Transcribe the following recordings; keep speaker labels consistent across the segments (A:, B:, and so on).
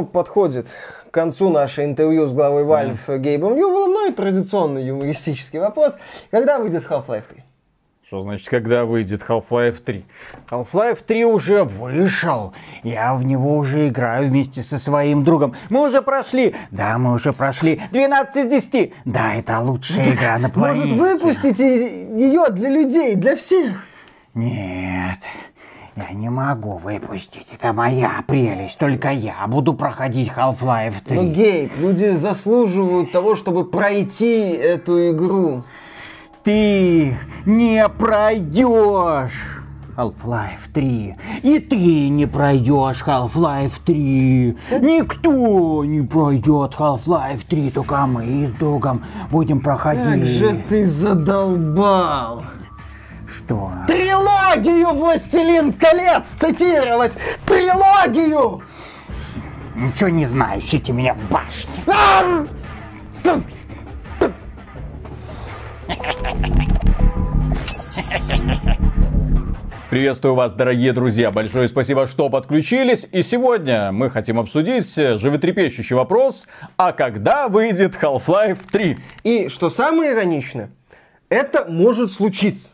A: ну, подходит к концу наше интервью с главой Valve mm. Гейбом Ньювеллом, ну и традиционный юмористический вопрос. Когда выйдет Half-Life 3?
B: Что значит, когда выйдет Half-Life 3? Half-Life 3 уже вышел. Я в него уже играю вместе со своим другом. Мы уже прошли. Да, мы уже прошли. 12 из 10. Да, это лучшая так игра на планете.
A: Может, выпустите ее для людей, для всех?
B: Нет. Я не могу выпустить. Это моя прелесть. Только я буду проходить Half-Life 3.
A: Ну, Гейб, люди заслуживают того, чтобы пройти эту игру.
B: Ты не пройдешь Half-Life 3. И ты не пройдешь Half-Life 3. Никто не пройдет Half-Life 3, только мы с другом будем проходить. Как
A: же ты задолбал!
B: Что?
A: Трилогию «Властелин колец» цитировать! Трилогию!
B: Ничего не знаешь, ищите меня в башне. Приветствую вас, дорогие друзья. Большое спасибо, что подключились. И сегодня мы хотим обсудить животрепещущий вопрос, а когда выйдет Half-Life 3?
A: И что самое ироничное, это может случиться.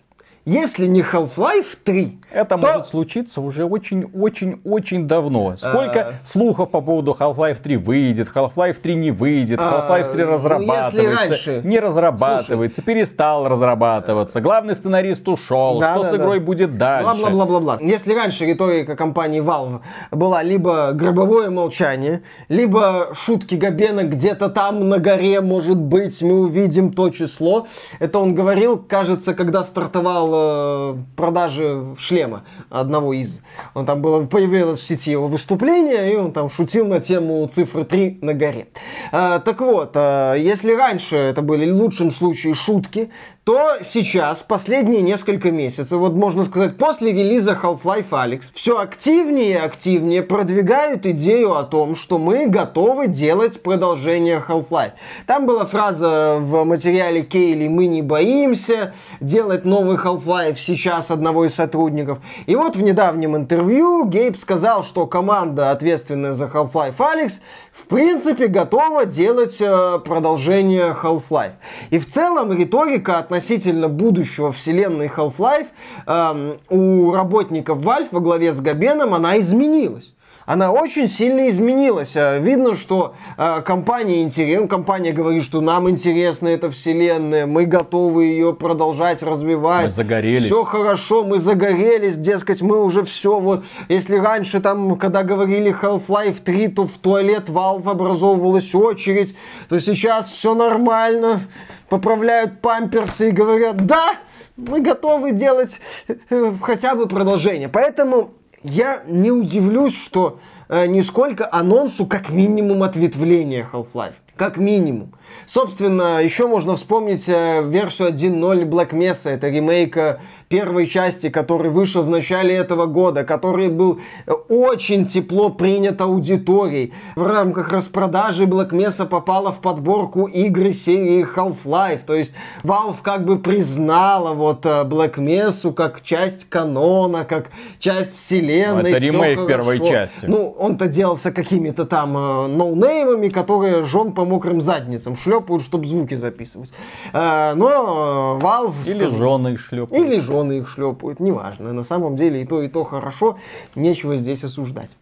A: Если не Half-Life 3,
B: это то... может случиться уже очень-очень-очень давно. Сколько а... слухов по поводу Half-Life 3 выйдет, Half-Life 3 не выйдет, а, Half-Life 3 разрабатывается, ну, раньше... не разрабатывается, Слушай... перестал разрабатываться, главный сценарист ушел, да, что да, с игрой да. будет дальше.
A: Бла-бла-бла-бла-бла. Если раньше риторика компании Valve была либо гробовое молчание, либо шутки Габена где-то там на горе, может быть, мы увидим то число. Это он говорил, кажется, когда стартовал э, продажи шлема одного из. Он там было, появилось в сети его выступление, и он там шутил на тему цифры 3 на горе. А, так вот, а, если раньше это были в лучшем случае шутки, то сейчас, последние несколько месяцев, вот можно сказать, после релиза Half-Life Alyx, все активнее и активнее продвигают идею о том, что мы готовы делать продолжение Half-Life. Там была фраза в материале Кейли «Мы не боимся делать новый Half-Life сейчас одного из сотрудников». И вот в недавнем интервью Гейб сказал, что команда, ответственная за Half-Life Alyx, в принципе, готова делать э, продолжение Half-Life. И в целом риторика относительно будущего вселенной Half-Life э, у работников Valve во главе с Габеном, она изменилась она очень сильно изменилась. А, видно, что э, компания интересна, компания говорит, что нам интересна эта вселенная, мы готовы ее продолжать развивать. Мы
B: загорелись.
A: Все хорошо, мы загорелись, дескать, мы уже все вот. Если раньше там, когда говорили Half-Life 3, то в туалет Valve образовывалась очередь, то сейчас все нормально, поправляют памперсы и говорят, да, мы готовы делать э, хотя бы продолжение. Поэтому я не удивлюсь, что э, нисколько анонсу как минимум ответвления Half-Life. Как минимум. Собственно, еще можно вспомнить э, версию 1.0 Black Mesa. Это ремейк э, первой части, который вышел в начале этого года, который был э, очень тепло принят аудиторией. В рамках распродажи Black Mesa попала в подборку игры серии Half-Life. То есть Valve как бы признала вот Black Mesa как часть канона, как часть вселенной.
B: Это ремейк первой части.
A: Ну, он-то делался какими-то там ноунеймами, которые жен по мокрым задницам шлепают, чтобы звуки записывать. А, но Valve...
B: Или скажу, жены их шлепают.
A: Или жены их шлепают, неважно. На самом деле и то, и то хорошо, нечего здесь осуждать.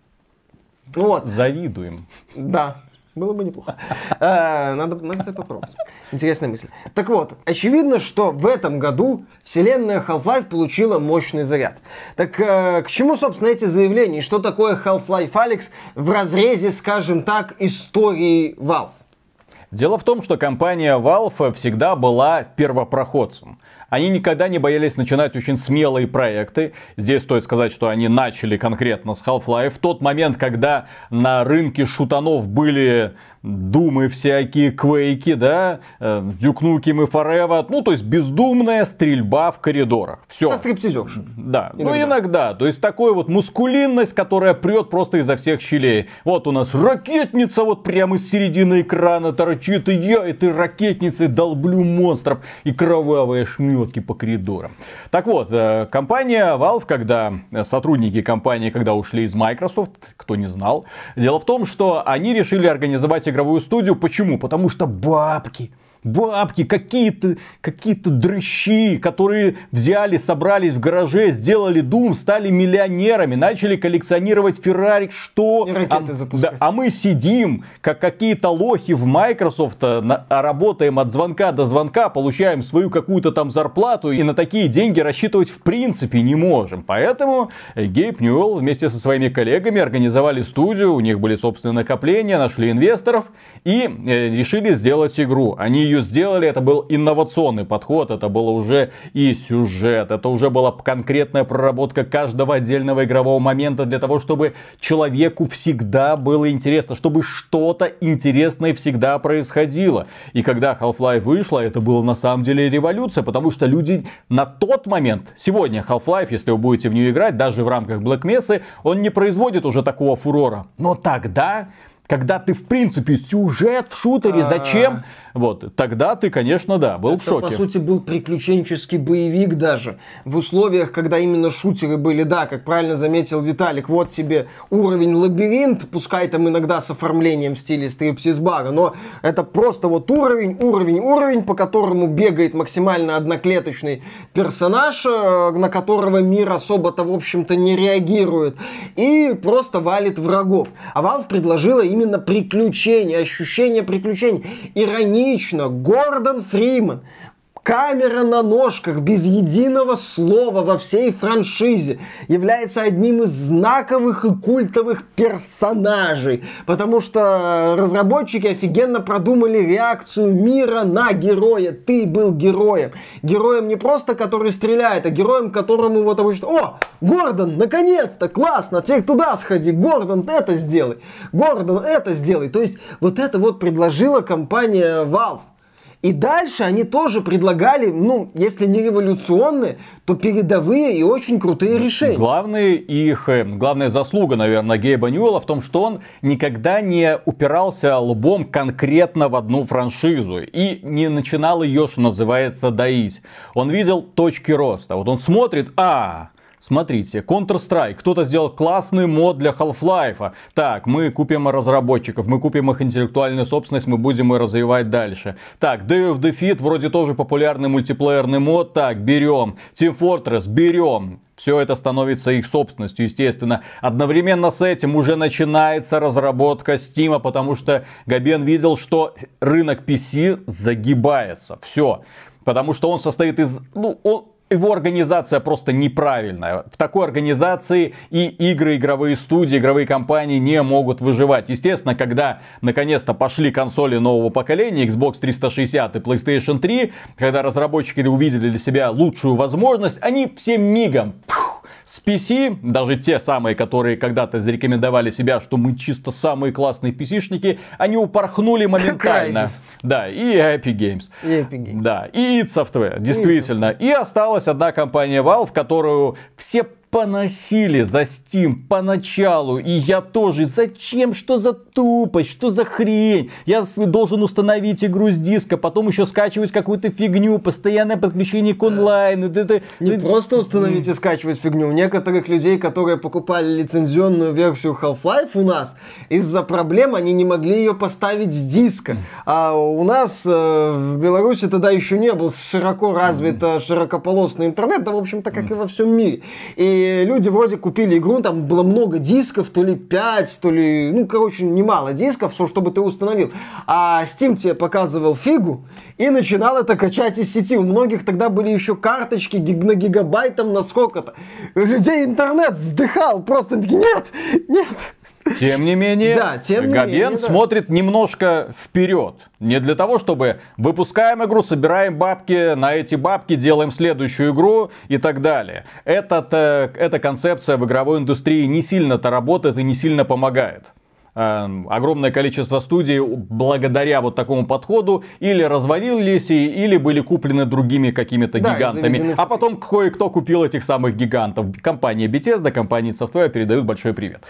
B: Вот. Завидуем.
A: Да. Было бы неплохо. А, надо, надо, кстати, попробовать. Интересная мысль. Так вот, очевидно, что в этом году вселенная Half-Life получила мощный заряд. Так э, к чему, собственно, эти заявления? Что такое Half-Life Alyx в разрезе, скажем так, истории Valve?
B: Дело в том, что компания Valve всегда была первопроходцем. Они никогда не боялись начинать очень смелые проекты. Здесь стоит сказать, что они начали конкретно с Half-Life. В тот момент, когда на рынке шутанов были думы всякие, квейки, да, дюкнуким и форева, ну, то есть бездумная стрельба в коридорах. Все.
A: Со стриптизерш.
B: Да, иногда. ну иногда. То есть такой вот мускулинность, которая прет просто изо всех щелей. Вот у нас ракетница вот прямо из середины экрана торчит, и я этой ракетницей долблю монстров, и кровавая шмет партнерки по коридорам. Так вот, э, компания Valve, когда э, сотрудники компании, когда ушли из Microsoft, кто не знал, дело в том, что они решили организовать игровую студию. Почему? Потому что бабки бабки, какие-то какие дрыщи, которые взяли, собрались в гараже, сделали Doom, стали миллионерами, начали коллекционировать Феррари, что?
A: И а, да,
B: а мы сидим, как какие-то лохи в Microsoft, а, на, а работаем от звонка до звонка, получаем свою какую-то там зарплату и на такие деньги рассчитывать в принципе не можем. Поэтому Гейб Ньюэлл вместе со своими коллегами организовали студию, у них были собственные накопления, нашли инвесторов и э, решили сделать игру. Они ее сделали, это был инновационный подход, это было уже и сюжет, это уже была конкретная проработка каждого отдельного игрового момента для того, чтобы человеку всегда было интересно, чтобы что-то интересное всегда происходило. И когда Half-Life вышла, это было на самом деле революция, потому что люди на тот момент, сегодня Half-Life, если вы будете в нее играть, даже в рамках Black Mesa, он не производит уже такого фурора. Но тогда когда ты, в принципе, сюжет в шутере, зачем? Вот, тогда ты, конечно, да, был
A: Это,
B: в шоке.
A: по сути, был приключенческий боевик даже. В условиях, когда именно шутеры были, да, как правильно заметил Виталик, вот тебе уровень лабиринт, пускай там иногда с оформлением в стиле стриптиз-бара, но это просто вот уровень, уровень, уровень, по которому бегает максимально одноклеточный персонаж, э, на которого мир особо-то, в общем-то, не реагирует, и просто валит врагов. А Valve предложила именно приключения, ощущение приключений, иронии иронично, Гордон Фриман камера на ножках без единого слова во всей франшизе является одним из знаковых и культовых персонажей, потому что разработчики офигенно продумали реакцию мира на героя. Ты был героем. Героем не просто, который стреляет, а героем, которому вот обычно, о, Гордон, наконец-то, классно, теперь туда сходи, Гордон, это сделай, Гордон, это сделай. То есть вот это вот предложила компания Valve. И дальше они тоже предлагали, ну, если не революционные, то передовые и очень крутые решения.
B: Главный их, э, главная заслуга, наверное, Гейба Ньюэлла в том, что он никогда не упирался лбом конкретно в одну франшизу и не начинал ее, что называется, доить. Он видел точки роста. Вот он смотрит, а, Смотрите, Counter-Strike. Кто-то сделал классный мод для Half-Life. Так, мы купим разработчиков, мы купим их интеллектуальную собственность, мы будем ее развивать дальше. Так, Day of Defeat вроде тоже популярный мультиплеерный мод. Так, берем. Team Fortress берем. Все это становится их собственностью, естественно. Одновременно с этим уже начинается разработка Steam, потому что Габен видел, что рынок PC загибается. Все. Потому что он состоит из... Ну, он, его организация просто неправильная. В такой организации и игры, игровые студии, игровые компании не могут выживать. Естественно, когда наконец-то пошли консоли нового поколения, Xbox 360 и PlayStation 3, когда разработчики увидели для себя лучшую возможность, они всем мигом с PC, даже те самые, которые когда-то зарекомендовали себя, что мы чисто самые классные PC-шники, они упорхнули моментально. Да, и Epic Games.
A: И Epic Games.
B: Да, и id Software, действительно. И осталась одна компания Valve, которую все поносили за Steam поначалу. И я тоже. Зачем? Что за тупость? Что за хрень? Я должен установить игру с диска, потом еще скачивать какую-то фигню, постоянное подключение к онлайн. Это,
A: Не это... просто установить и скачивать фигню. У некоторых людей, которые покупали лицензионную версию Half-Life у нас, из-за проблем они не могли ее поставить с диска. А у нас э, в Беларуси тогда еще не был широко развит широкополосный интернет, да, в общем-то, как и во всем мире. И люди вроде купили игру, там было много дисков, то ли 5, то ли, ну, короче, немало дисков, все, чтобы ты установил. А Steam тебе показывал фигу и начинал это качать из сети. У многих тогда были еще карточки на гигабайтом на сколько-то. У людей интернет вздыхал, просто нет, нет.
B: Тем не менее, да, тем не Габен менее, да. смотрит немножко вперед. Не для того, чтобы выпускаем игру, собираем бабки, на эти бабки делаем следующую игру и так далее. Этот, э, эта концепция в игровой индустрии не сильно-то работает и не сильно помогает. Эм, огромное количество студий благодаря вот такому подходу или развалились, или были куплены другими какими-то да, гигантами. А потом кое-кто купил этих самых гигантов. Компания Bethesda, компания Software передают большой привет.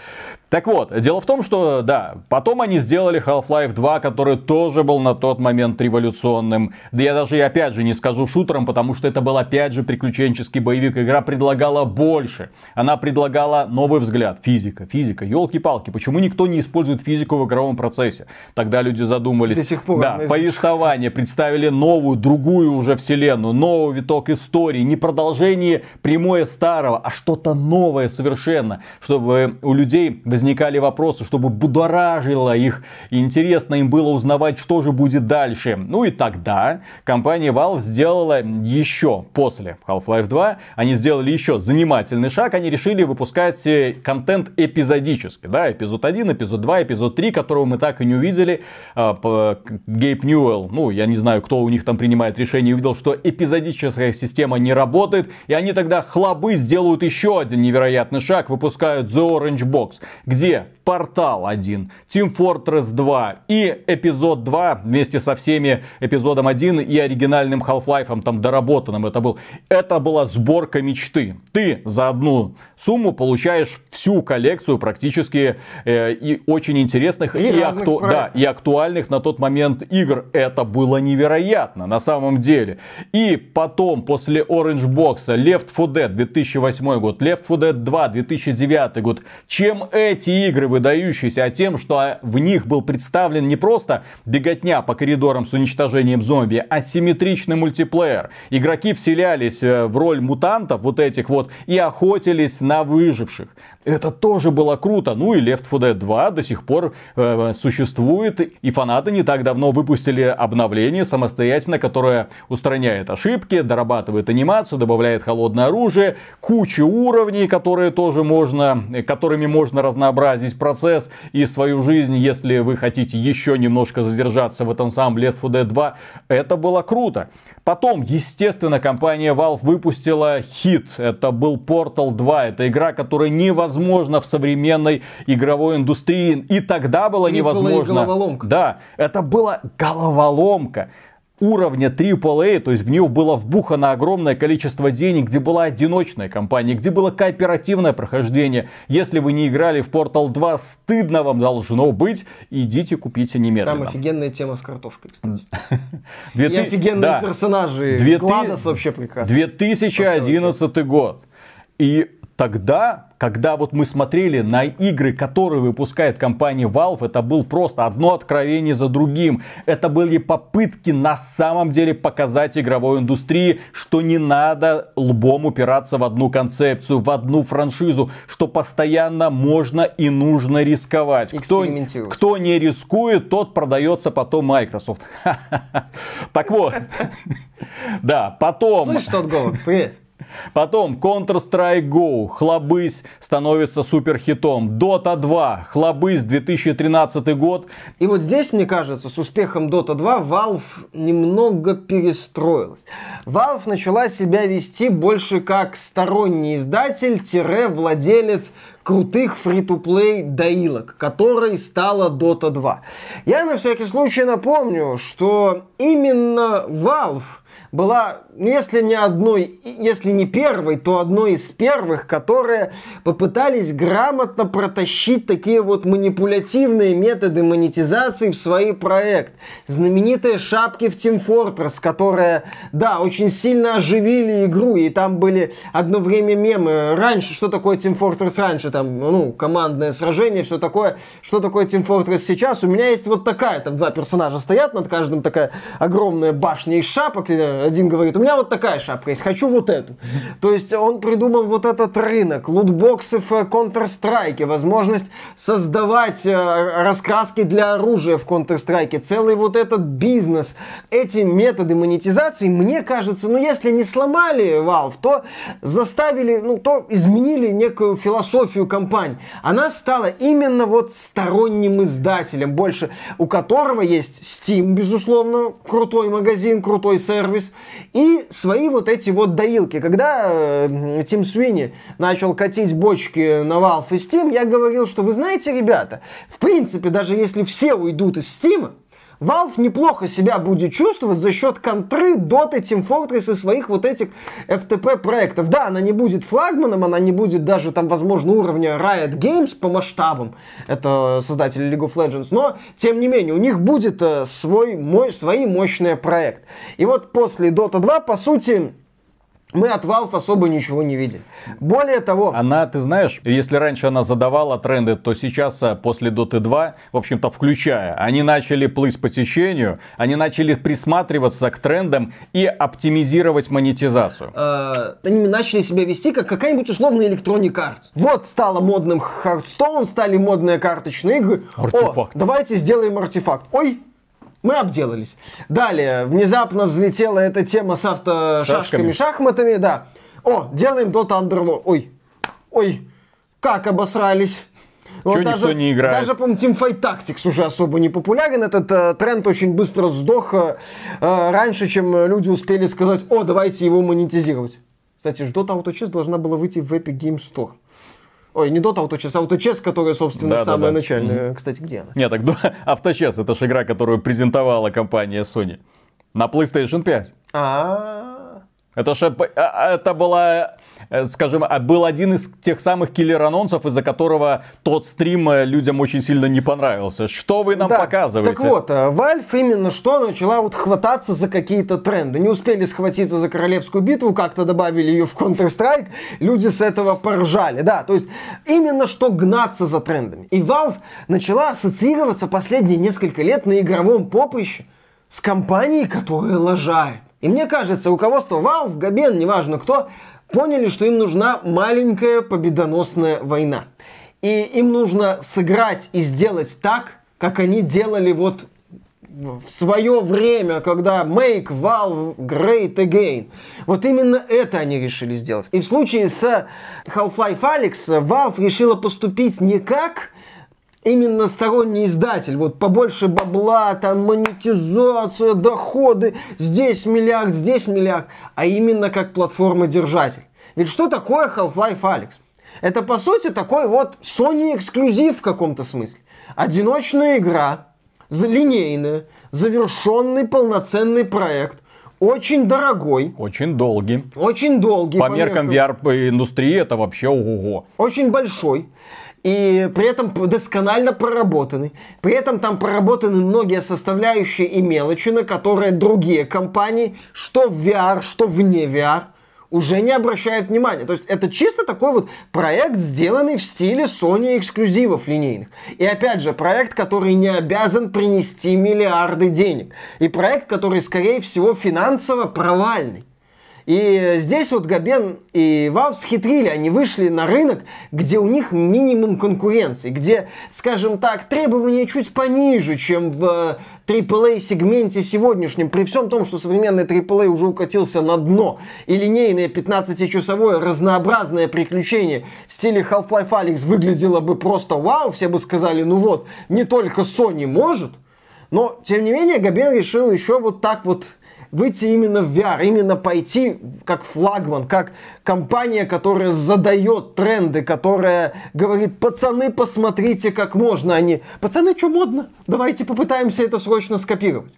B: Так вот, дело в том, что, да, потом они сделали Half-Life 2, который тоже был на тот момент революционным. Да я даже, опять же, не скажу шутером, потому что это был, опять же, приключенческий боевик. Игра предлагала больше. Она предлагала новый взгляд. Физика, физика, елки-палки. Почему никто не использует физику в игровом процессе? Тогда люди задумались.
A: До сих пор.
B: Да, повествование. Представили новую, другую уже вселенную, новый виток истории. Не продолжение прямое старого, а что-то новое совершенно. Чтобы у людей возникали вопросы, чтобы будоражило их, интересно им было узнавать, что же будет дальше. Ну и тогда компания Valve сделала еще после Half-Life 2, они сделали еще занимательный шаг, они решили выпускать э, контент эпизодически, да, эпизод 1, эпизод 2, эпизод 3, которого мы так и не увидели. А, Гейб Ньюэлл, ну, я не знаю, кто у них там принимает решение, увидел, что эпизодическая система не работает, и они тогда хлобы сделают еще один невероятный шаг, выпускают The Orange Box, где Портал 1, Team Fortress 2 и эпизод 2 вместе со всеми эпизодом 1 и оригинальным Half-Life там доработанным это был. Это была сборка мечты. Ты за одну сумму получаешь всю коллекцию практически э, и очень интересных
A: и,
B: и,
A: акту...
B: да, и актуальных на тот момент игр. Это было невероятно на самом деле. И потом после Orange Box Left 4 Dead 2008 год, Left 4 Dead 2 2009 год. Чем эти игры выдающиеся, а тем, что в них был представлен не просто беготня по коридорам с уничтожением зомби, а симметричный мультиплеер. Игроки вселялись э, в роль мутантов вот этих вот и охотились на выживших. Это тоже было круто. Ну и Left 4 Dead 2 до сих пор э, существует. И фанаты не так давно выпустили обновление самостоятельно, которое устраняет ошибки, дорабатывает анимацию, добавляет холодное оружие, кучу уровней, которые тоже можно, которыми можно разнообразить процесс и свою жизнь, если вы хотите еще немножко задержаться в этом самом Left 4 Dead 2. Это было круто. Потом, естественно, компания Valve выпустила хит. Это был Portal 2. Это игра, которая невозможна в современной игровой индустрии. И тогда было невозможно.
A: головоломка.
B: Да, это была головоломка уровня AAA, то есть в нее было вбухано огромное количество денег, где была одиночная компания, где было кооперативное прохождение. Если вы не играли в Portal 2, стыдно вам должно быть, идите купите немедленно.
A: Там офигенная тема с картошкой, кстати. И офигенные персонажи. Гладос вообще прекрасный.
B: 2011 год. И тогда, когда вот мы смотрели на игры, которые выпускает компания Valve, это был просто одно откровение за другим. Это были попытки на самом деле показать игровой индустрии, что не надо лбом упираться в одну концепцию, в одну франшизу, что постоянно можно и нужно рисковать. Кто, кто не рискует, тот продается потом Microsoft. Так вот. Да, потом...
A: Слышь, тот голод, привет.
B: Потом Counter-Strike Go, Хлобысь становится суперхитом. Dota 2, Хлобысь 2013 год.
A: И вот здесь, мне кажется, с успехом Dota 2 Valve немного перестроилась. Valve начала себя вести больше как сторонний издатель-владелец крутых фри-то-плей доилок, которой стала Dota 2. Я на всякий случай напомню, что именно Valve была, ну, если не одной, если не первой, то одной из первых, которые попытались грамотно протащить такие вот манипулятивные методы монетизации в свой проект. Знаменитые шапки в Team Fortress, которые, да, очень сильно оживили игру, и там были одно время мемы. Раньше, что такое Team Fortress раньше, там, ну, командное сражение, что такое, что такое Team Fortress сейчас. У меня есть вот такая, там два персонажа стоят, над каждым такая огромная башня из шапок, один говорит, у меня вот такая шапка есть, хочу вот эту. То есть он придумал вот этот рынок, лутбоксы в э, Counter-Strike, возможность создавать э, раскраски для оружия в Counter-Strike, целый вот этот бизнес. Эти методы монетизации, мне кажется, ну если не сломали Valve, то заставили, ну то изменили некую философию компании. Она стала именно вот сторонним издателем, больше у которого есть Steam, безусловно, крутой магазин, крутой сервис, и свои вот эти вот доилки. Когда э, Тим Свини начал катить бочки на Valve и Steam, я говорил, что вы знаете, ребята, в принципе, даже если все уйдут из Steam, Valve неплохо себя будет чувствовать за счет контры, Dota, Team Fortress и своих вот этих FTP проектов. Да, она не будет флагманом, она не будет даже там, возможно, уровня Riot Games по масштабам, это создатели League of Legends, но, тем не менее, у них будет э, свой, мой, свои мощные проекты. И вот после Dota 2, по сути, мы от Valve особо ничего не видели. Более того...
B: Она, ты знаешь, если раньше она задавала тренды, то сейчас а, после Dota 2, в общем-то, включая, они начали плыть по течению, они начали присматриваться к трендам и оптимизировать монетизацию.
A: Э, они начали себя вести как какая-нибудь условная Electronic Arts. Вот стало модным Hearthstone, стали модные карточные игры. Артефакт. О, давайте сделаем артефакт. Ой, мы обделались. Далее, внезапно взлетела эта тема с автошашками, шахматами, да. О, делаем Dota Underlord. Ой, ой, как обосрались.
B: Вот Чего даже, никто не играет?
A: Даже, по-моему, Teamfight Tactics уже особо не популярен. Этот э, тренд очень быстро сдох э, раньше, чем люди успели сказать, о, давайте его монетизировать. Кстати, Dota Auto Chess должна была выйти в Epic Game Store. Ой, не Dota Autochess, а Autochess, которая, собственно, да, самая да, да. начальная. Mm-hmm. Кстати, где она?
B: Нет, так Авточес, это же игра, которую презентовала компания Sony. На PlayStation 5.
A: А-а-а.
B: Это же а, это была Э, скажем, а был один из тех самых киллер-анонсов, из-за которого тот стрим э, людям очень сильно не понравился. Что вы нам да, показываете?
A: Так вот, э, Valve именно что начала вот хвататься за какие-то тренды. Не успели схватиться за королевскую битву, как-то добавили ее в Counter-Strike, люди с этого поржали. Да, то есть именно что гнаться за трендами. И Valve начала ассоциироваться последние несколько лет на игровом поприще с компанией, которая лажает. И мне кажется, руководство Valve, Габен, неважно кто, поняли, что им нужна маленькая победоносная война. И им нужно сыграть и сделать так, как они делали вот в свое время, когда Make Valve Great Again. Вот именно это они решили сделать. И в случае с Half-Life Alyx Valve решила поступить не как именно сторонний издатель, вот побольше бабла, там монетизация, доходы, здесь миллиард, здесь миллиард, а именно как платформа-держатель. Ведь что такое Half-Life Alyx? Это, по сути, такой вот Sony эксклюзив в каком-то смысле. Одиночная игра, линейная, завершенный полноценный проект, очень дорогой.
B: Очень долгий.
A: Очень долгий.
B: По, по меркам VR-индустрии это вообще ого-го.
A: Очень большой и при этом досконально проработаны. При этом там проработаны многие составляющие и мелочи, на которые другие компании, что в VR, что вне VR, уже не обращают внимания. То есть это чисто такой вот проект, сделанный в стиле Sony эксклюзивов линейных. И опять же, проект, который не обязан принести миллиарды денег. И проект, который, скорее всего, финансово провальный. И здесь вот Габен и Valve схитрили, они вышли на рынок, где у них минимум конкуренции, где, скажем так, требования чуть пониже, чем в AAA сегменте сегодняшнем, при всем том, что современный AAA уже укатился на дно, и линейное 15-часовое разнообразное приключение в стиле Half-Life Alyx выглядело бы просто вау, все бы сказали, ну вот, не только Sony может, но, тем не менее, Габен решил еще вот так вот выйти именно в VR, именно пойти как флагман, как компания, которая задает тренды, которая говорит, пацаны, посмотрите, как можно, они, а пацаны, что модно, давайте попытаемся это срочно скопировать.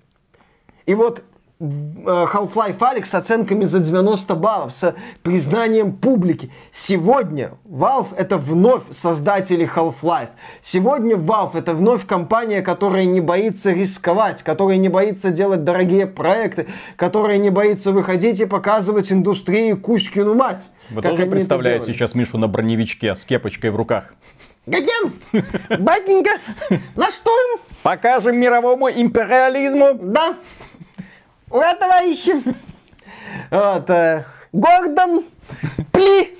A: И вот Half-Life Alyx с оценками за 90 баллов, с признанием публики. Сегодня Valve это вновь создатели Half-Life. Сегодня Valve это вновь компания, которая не боится рисковать, которая не боится делать дорогие проекты, которая не боится выходить и показывать индустрии Кузькину мать.
B: Вы тоже представляете сейчас Мишу на броневичке с кепочкой в руках?
A: Гаген, батенька, на что?
B: Покажем мировому империализму.
A: Да. Ура, товарищи! Вот, э, Гордон, пли!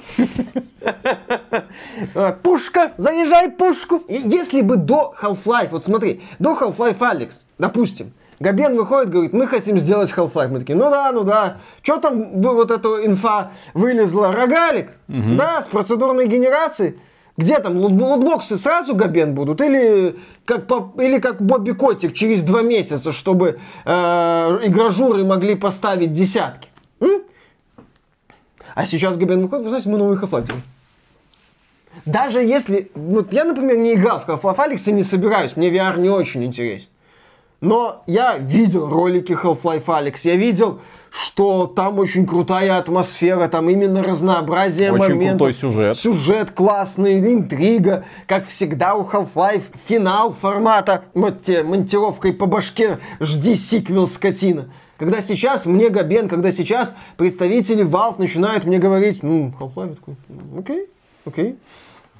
A: Пушка, заряжай пушку. Если бы до Half-Life, вот смотри, до Half-Life Alyx, допустим, Габен выходит, говорит, мы хотим сделать Half-Life. Мы такие, ну да, ну да. Что там вы, вот эта инфа вылезла? Рогалик? Угу. Да, с процедурной генерацией. Где там лутбоксы сразу Габен будут? Или как, или как Бобби Котик через два месяца, чтобы э, игражуры могли поставить десятки? М? А сейчас Габен выходит, вы знаете, мы новый делаем. Даже если... Вот я, например, не играл в Half-Life Alyx и не собираюсь, мне VR не очень интересен. Но я видел ролики Half-Life Alex, я видел, что там очень крутая атмосфера, там именно разнообразие
B: Очень
A: моментов.
B: крутой сюжет.
A: Сюжет классный, интрига, как всегда у Half-Life, финал формата, вот тебе монтировкой по башке, жди сиквел, скотина. Когда сейчас мне Габен, когда сейчас представители Valve начинают мне говорить, ну, Half-Life такой, «Ну, окей, окей.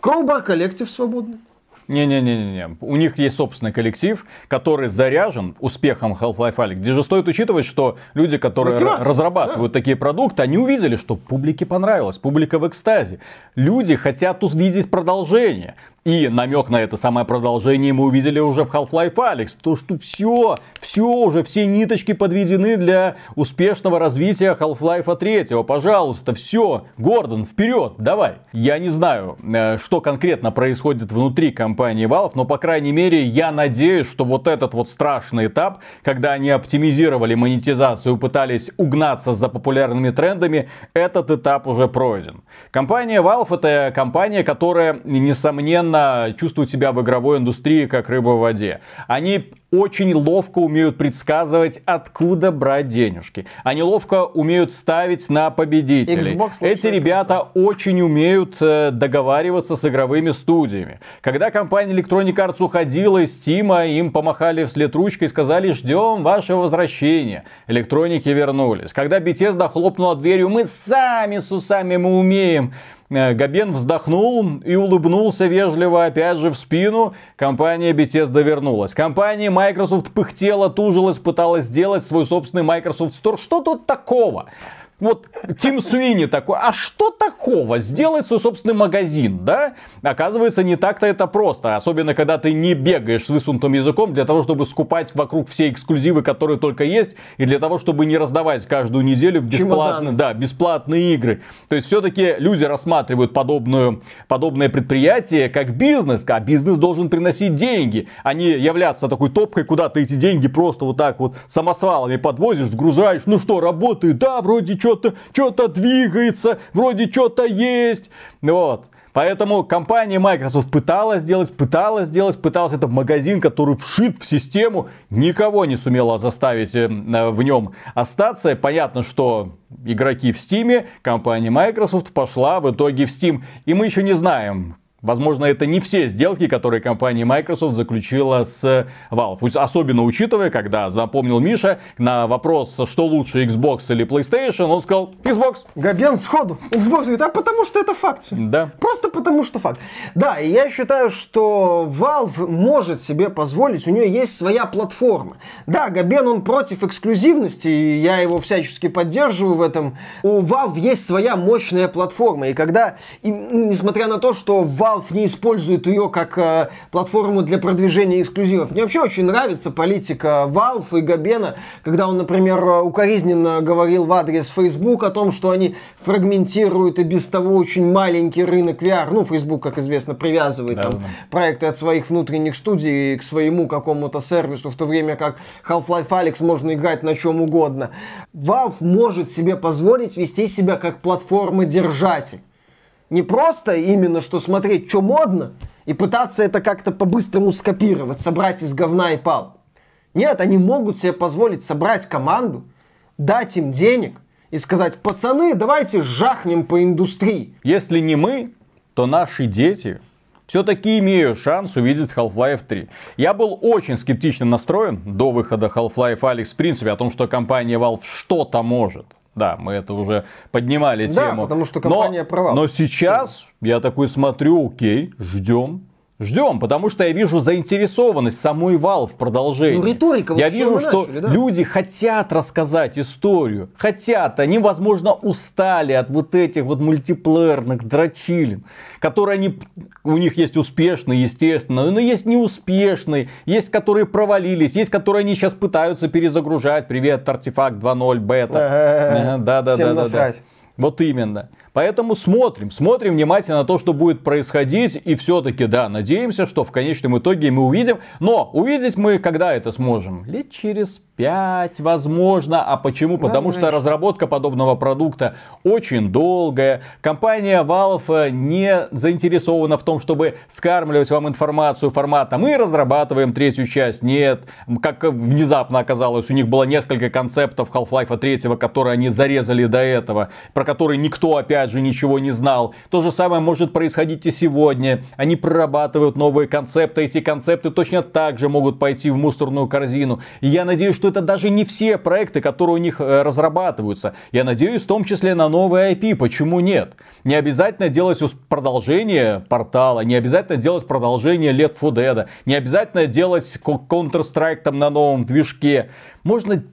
A: Crowbar коллектив свободный.
B: Не-не-не-не. У них есть собственный коллектив, который заряжен успехом Half-Life Alyx. Где же стоит учитывать, что люди, которые
A: Мотивация,
B: разрабатывают такие продукты, они увидели, что публике понравилось, публика в экстазе. Люди хотят увидеть продолжение. И намек на это самое продолжение мы увидели уже в Half-Life Alyx. То, что все, все уже, все ниточки подведены для успешного развития Half-Life 3. Пожалуйста, все, Гордон, вперед, давай. Я не знаю, э, что конкретно происходит внутри компании Valve, но, по крайней мере, я надеюсь, что вот этот вот страшный этап, когда они оптимизировали монетизацию, пытались угнаться за популярными трендами, этот этап уже пройден. Компания Valve это компания, которая, несомненно, чувствуют себя в игровой индустрии как рыба в воде. Они очень ловко умеют предсказывать, откуда брать денежки. Они ловко умеют ставить на победителей.
A: Xbox
B: Эти ребята очень умеют э, договариваться с игровыми студиями. Когда компания Electronic Arts уходила из Steam, им помахали вслед ручкой и сказали, ждем вашего возвращения. Электроники вернулись. Когда Bethesda хлопнула дверью, мы сами с усами мы умеем. Э, Габен вздохнул и улыбнулся вежливо опять же в спину. Компания Bethesda вернулась. Компания Microsoft пыхтела, тужилась, пыталась сделать свой собственный Microsoft Store. Что тут такого? Вот Тим Суини такой, а что такого? Сделать свой собственный магазин, да? Оказывается, не так-то это просто. Особенно, когда ты не бегаешь с высунутым языком для того, чтобы скупать вокруг все эксклюзивы, которые только есть, и для того, чтобы не раздавать каждую неделю бесплатные, да, бесплатные игры. То есть, все-таки люди рассматривают подобную, подобное предприятие как бизнес, а бизнес должен приносить деньги, а не являться такой топкой, куда ты эти деньги просто вот так вот самосвалами подвозишь, сгружаешь. Ну что, работает? Да, вроде что-то что-то двигается, вроде что-то есть. Вот. Поэтому компания Microsoft пыталась сделать, пыталась сделать, пыталась. Это магазин, который вшит в систему, никого не сумела заставить э, в нем остаться. Понятно, что игроки в Steam, компания Microsoft пошла в итоге в Steam. И мы еще не знаем, Возможно, это не все сделки, которые компания Microsoft заключила с Valve. Особенно учитывая, когда запомнил Миша на вопрос, что лучше, Xbox или PlayStation, он сказал Xbox.
A: Габен сходу. Xbox говорит, а потому что это факт.
B: Да.
A: Просто потому что факт. Да, и я считаю, что Valve может себе позволить, у нее есть своя платформа. Да, Габен, он против эксклюзивности, и я его всячески поддерживаю в этом. У Valve есть своя мощная платформа, и когда, и, ну, несмотря на то, что Valve не использует ее как э, платформу для продвижения эксклюзивов, мне вообще очень нравится политика Valve и Габена, когда он, например, э, укоризненно говорил в адрес Facebook о том, что они фрагментируют и без того очень маленький рынок VR. Ну, Facebook, как известно, привязывает
B: Да,
A: там
B: да.
A: проекты от своих внутренних студий к своему какому-то сервису, в то время как Half-Life Alyx можно играть на чем угодно. Valve может себе позволить вести себя как платформа-держатель. Не просто именно, что смотреть, что модно, и пытаться это как-то по-быстрому скопировать, собрать из говна и пал. Нет, они могут себе позволить собрать команду, дать им денег и сказать, пацаны, давайте жахнем по индустрии.
B: Если не мы, то наши дети все-таки имеют шанс увидеть Half-Life 3. Я был очень скептично настроен до выхода Half-Life Alyx, в принципе, о том, что компания Valve что-то может. Да, мы это уже поднимали
A: Да,
B: тему.
A: потому что компания
B: но,
A: провал.
B: Но сейчас я такой смотрю, окей, ждем. Ждем, потому что я вижу заинтересованность самой Valve в продолжении.
A: Ну, риторика, вот
B: я вижу, что
A: начали, да.
B: люди хотят рассказать историю. Хотят. Они, возможно, устали от вот этих вот мультиплеерных дрочилин, которые они, у них есть успешные, естественно, но есть неуспешные, есть, которые провалились, есть, которые они сейчас пытаются перезагружать. Привет, артефакт 2.0 бета.
A: Э-э-э.
B: Да, да,
A: Всем
B: да, да, да.
A: насрать.
B: Вот именно. Поэтому смотрим, смотрим внимательно на то, что будет происходить. И все-таки, да, надеемся, что в конечном итоге мы увидим. Но увидеть мы когда это сможем? Лет через 5, возможно. А почему? Потому что разработка подобного продукта очень долгая. Компания Valve не заинтересована в том, чтобы скармливать вам информацию формата «мы разрабатываем третью часть». Нет. Как внезапно оказалось, у них было несколько концептов Half-Life 3, которые они зарезали до этого, про которые никто опять же ничего не знал. То же самое может происходить и сегодня. Они прорабатывают новые концепты. Эти концепты точно так же могут пойти в мусорную корзину. И я надеюсь, что это даже не все проекты, которые у них э, разрабатываются. Я надеюсь, в том числе на новые IP. Почему нет? Не обязательно делать продолжение портала, не обязательно делать продолжение Left 4 Dead, не обязательно делать Counter-Strike там на новом движке. Можно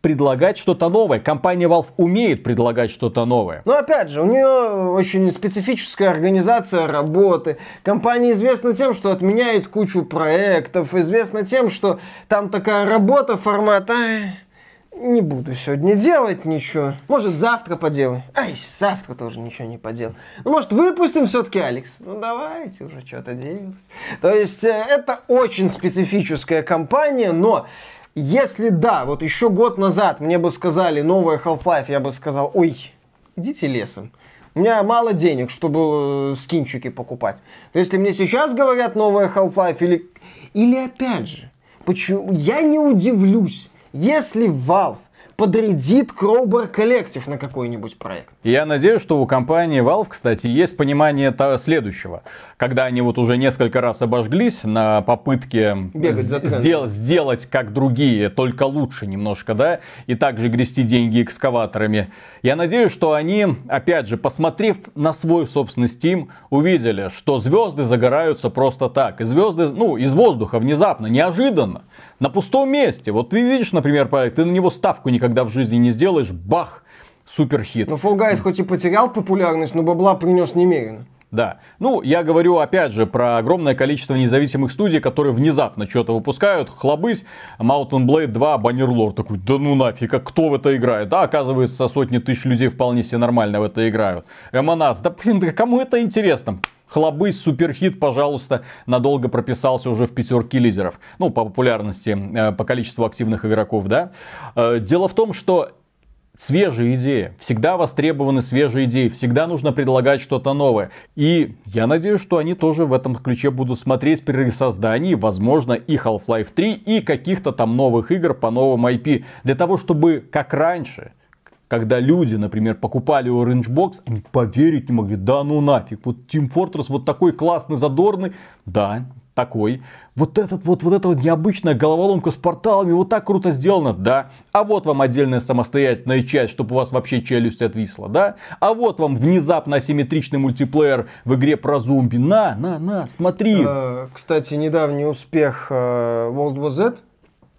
B: предлагать что-то новое. Компания Valve умеет предлагать что-то новое.
A: Но опять же, у нее очень специфическая организация работы. Компания известна тем, что отменяет кучу проектов, известна тем, что там такая работа формата... Не буду сегодня делать ничего. Может, завтра поделаю. Ай, завтра тоже ничего не поделаю. Ну, может, выпустим все-таки, Алекс? Ну, давайте уже что-то делать. То есть, э, это очень специфическая компания, но если да, вот еще год назад мне бы сказали новая Half-Life, я бы сказал, ой, идите лесом. У меня мало денег, чтобы э, скинчики покупать. То если мне сейчас говорят новая Half-Life или... Или опять же, почему... Я не удивлюсь, если Valve подрядит Crowbar Collective на какой-нибудь проект.
B: Я надеюсь, что у компании Valve, кстати, есть понимание следующего. Когда они вот уже несколько раз обожглись на попытке сдел- сделать как другие, только лучше немножко, да, и также грести деньги экскаваторами. Я надеюсь, что они, опять же, посмотрев на свой собственный Steam, увидели, что звезды загораются просто так. И звезды, ну, из воздуха внезапно, неожиданно на пустом месте. Вот ты видишь, например, проект, ты на него ставку никогда в жизни не сделаешь, бах, супер хит.
A: Но Fall Guys хоть и потерял популярность, но бабла принес немерено.
B: Да. Ну, я говорю опять же про огромное количество независимых студий, которые внезапно что-то выпускают. Хлобысь, Mountain Blade 2, Bannerlord такой, да ну нафиг, а кто в это играет? Да, оказывается, сотни тысяч людей вполне себе нормально в это играют. Эмонас, да блин, да кому это интересно? Хлобысь, суперхит, пожалуйста, надолго прописался уже в пятерке лидеров. Ну, по популярности, э, по количеству активных игроков, да. Э, дело в том, что свежие идеи. Всегда востребованы свежие идеи. Всегда нужно предлагать что-то новое. И я надеюсь, что они тоже в этом ключе будут смотреть при создании, возможно, и Half-Life 3, и каких-то там новых игр по новым IP. Для того, чтобы, как раньше, когда люди, например, покупали Orange Box, они поверить не могли, да ну нафиг, вот Team Fortress вот такой классный, задорный, да, такой. Вот этот вот, вот эта вот необычная головоломка с порталами, вот так круто сделано, да. А вот вам отдельная самостоятельная часть, чтобы у вас вообще челюсть отвисла, да. А вот вам внезапно асимметричный мультиплеер в игре про зомби. На, на, на, смотри.
A: Э, кстати, недавний успех э, World War Z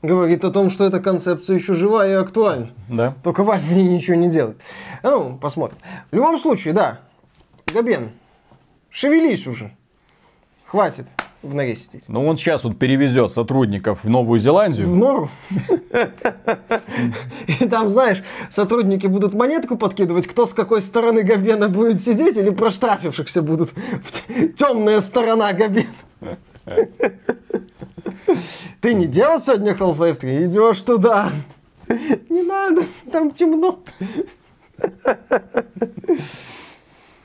A: говорит о том, что эта концепция еще жива и актуальна.
B: Да.
A: Только Valve в ней ничего не делает. Ну, посмотрим. В любом случае, да, Габен, шевелись уже. Хватит в норе сидеть.
B: Ну, он сейчас он перевезет сотрудников в Новую Зеландию.
A: В нору. И там, знаешь, сотрудники будут монетку подкидывать, кто с какой стороны Габена будет сидеть, или проштрафившихся будут. Темная сторона Габена. Ты не делал сегодня Half-Life 3? Идешь туда. Не надо, там темно.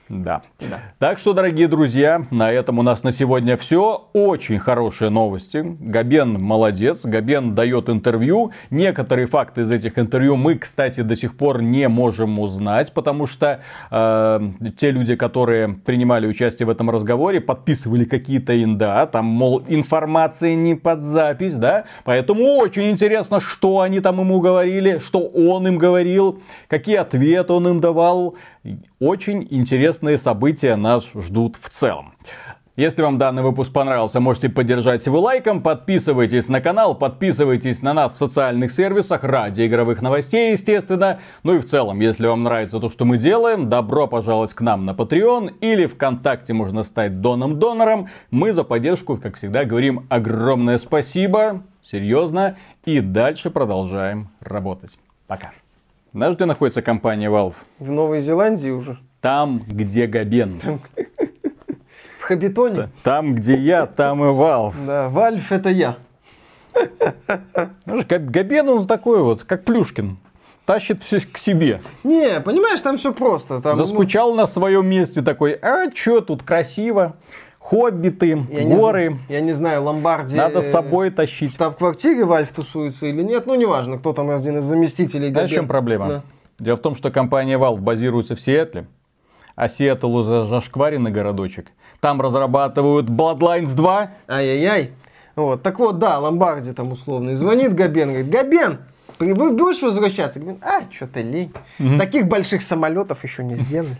B: Да. да. Так что, дорогие друзья, на этом у нас на сегодня все. Очень хорошие новости. Габен молодец. Габен дает интервью. Некоторые факты из этих интервью мы, кстати, до сих пор не можем узнать, потому что э, те люди, которые принимали участие в этом разговоре, подписывали какие-то инда. Там, мол, информация не под запись, да. Поэтому очень интересно, что они там ему говорили, что он им говорил, какие ответы он им давал. Очень интересные события нас ждут в целом. Если вам данный выпуск понравился, можете поддержать его лайком, подписывайтесь на канал, подписывайтесь на нас в социальных сервисах ради игровых новостей, естественно. Ну и в целом, если вам нравится то, что мы делаем, добро пожаловать к нам на Patreon или ВКонтакте можно стать доном-донором. Мы за поддержку, как всегда, говорим огромное спасибо, серьезно, и дальше продолжаем работать. Пока. Знаешь, где находится компания Valve?
A: В Новой Зеландии уже.
B: Там, где Габен.
A: В Хоббитоне?
B: Там, где я, там и Valve.
A: Да, Valve это я.
B: Знаешь, Габ- Габен он такой вот, как Плюшкин. Тащит все к себе.
A: Не, понимаешь, там все просто. Там, ну,
B: Заскучал на своем месте такой, а чё тут красиво, хоббиты,
A: я не
B: горы,
A: зна- я не знаю, Ломбарди...
B: надо с собой
A: В
B: тащить.
A: штаб-квартире Valve тусуется или нет, ну неважно, кто там один из заместителей.
B: Знаешь, в чем проблема?
A: Да.
B: Дело в том, что компания Valve базируется в Сиэтле, а Сиэтл уже зашкваренный городочек. Там разрабатывают Bloodlines 2.
A: Ай-яй-яй. Вот, так вот, да, Ломбарди там условный. Звонит Габен, говорит, Габен, вы будешь возвращаться? Габен, а, что-то лень. Таких больших самолетов еще не сделали.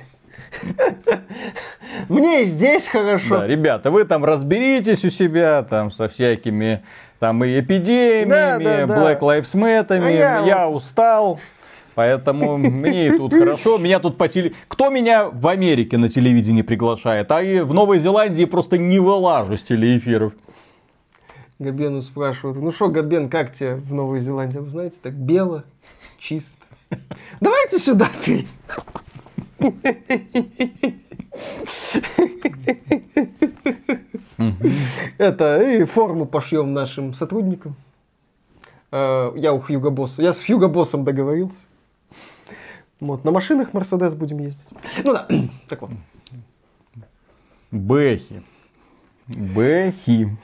A: Мне и здесь хорошо.
B: Да, ребята, вы там разберитесь у себя там со всякими там и эпидемиями,
A: Да, да, да.
B: Black Lives Matter,
A: А
B: я,
A: я
B: устал. Поэтому мне и тут хорошо. Меня тут по теле... Кто меня в Америке на телевидении приглашает? А и в Новой Зеландии просто не вылажу с телеэфиров.
A: Габену спрашивают, ну что, Габен, как тебе в Новой Зеландии? Вы знаете, так бело, чисто. Давайте сюда ты. Это, и форму пошьем нашим сотрудникам. Э, Я у Хьюго Босса, я с Хьюго Боссом договорился. Вот, на машинах Мерседес будем ездить. Ну да, так вот.
B: Бэхи. Бэхи.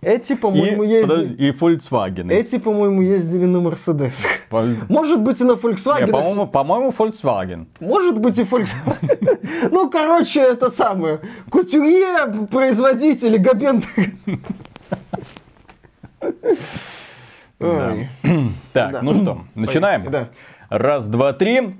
A: Эти, по-моему, ездили...
B: и Volkswagen.
A: Эти, по-моему, ездили на Мерседесах. Может быть и на Volkswagen.
B: по-моему, по-моему, Volkswagen.
A: Может быть и Volkswagen. Ну, короче, это самое. Кутюрье, производители, Габен.
B: Так, ну что, начинаем? Раз, два, три.